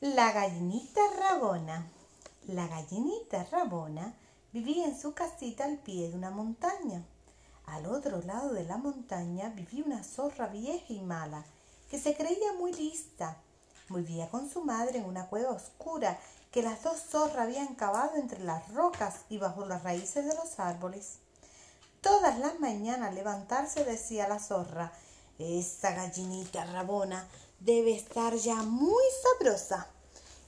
La gallinita rabona. La gallinita rabona vivía en su casita al pie de una montaña. Al otro lado de la montaña vivía una zorra vieja y mala, que se creía muy lista. Vivía con su madre en una cueva oscura que las dos zorras habían cavado entre las rocas y bajo las raíces de los árboles. Todas las mañanas al levantarse decía la zorra, esa gallinita rabona debe estar ya muy sabrosa.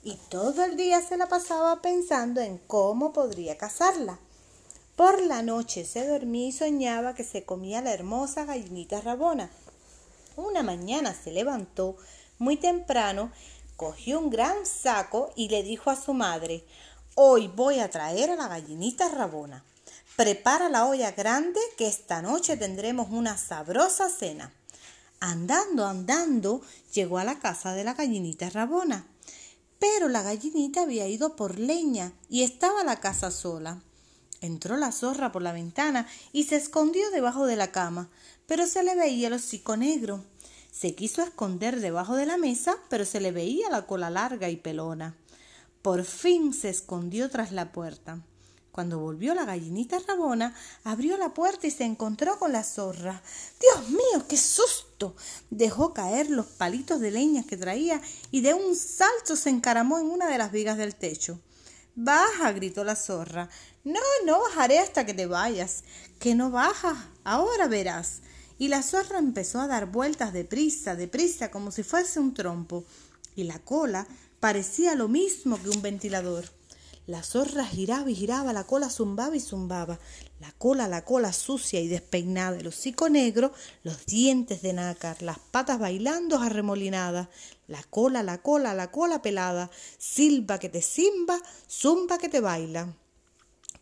Y todo el día se la pasaba pensando en cómo podría cazarla. Por la noche se dormía y soñaba que se comía la hermosa gallinita rabona. Una mañana se levantó muy temprano, cogió un gran saco y le dijo a su madre, Hoy voy a traer a la gallinita rabona. Prepara la olla grande que esta noche tendremos una sabrosa cena. Andando, andando, llegó a la casa de la gallinita rabona. Pero la gallinita había ido por leña y estaba la casa sola. Entró la zorra por la ventana y se escondió debajo de la cama, pero se le veía el hocico negro. Se quiso esconder debajo de la mesa, pero se le veía la cola larga y pelona. Por fin se escondió tras la puerta. Cuando volvió la gallinita rabona, abrió la puerta y se encontró con la zorra. Dios mío, qué susto. Dejó caer los palitos de leña que traía y de un salto se encaramó en una de las vigas del techo. Baja, gritó la zorra. No, no bajaré hasta que te vayas. Que no bajas. Ahora verás. Y la zorra empezó a dar vueltas deprisa, deprisa, como si fuese un trompo. Y la cola parecía lo mismo que un ventilador. La zorra giraba y giraba, la cola zumbaba y zumbaba. La cola, la cola sucia y despeinada, el hocico negro, los dientes de nácar, las patas bailando arremolinadas. La cola, la cola, la cola pelada. Silba que te simba, zumba que te baila.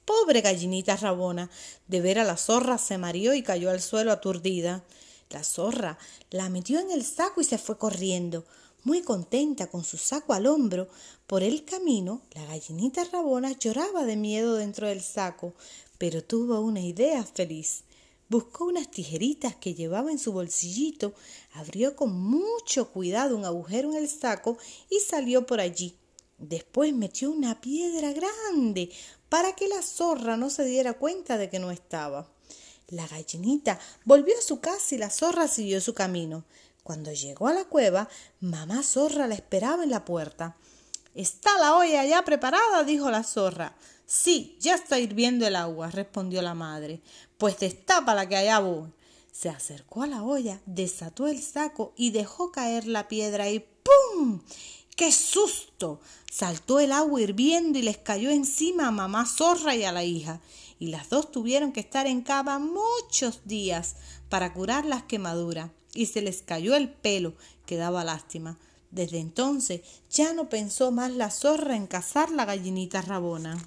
Pobre gallinita rabona. De ver a la zorra se mareó y cayó al suelo aturdida. La zorra la metió en el saco y se fue corriendo. Muy contenta con su saco al hombro, por el camino la gallinita rabona lloraba de miedo dentro del saco, pero tuvo una idea feliz. Buscó unas tijeritas que llevaba en su bolsillito, abrió con mucho cuidado un agujero en el saco y salió por allí. Después metió una piedra grande para que la zorra no se diera cuenta de que no estaba. La gallinita volvió a su casa y la zorra siguió su camino. Cuando llegó a la cueva, mamá zorra la esperaba en la puerta. ¿Está la olla ya preparada? dijo la zorra. Sí, ya está hirviendo el agua, respondió la madre. Pues la que allá voy. Se acercó a la olla, desató el saco y dejó caer la piedra y ¡pum! ¡Qué susto! Saltó el agua hirviendo y les cayó encima a mamá zorra y a la hija. Y las dos tuvieron que estar en cama muchos días para curar las quemaduras y se les cayó el pelo, que daba lástima. Desde entonces ya no pensó más la zorra en cazar la gallinita rabona.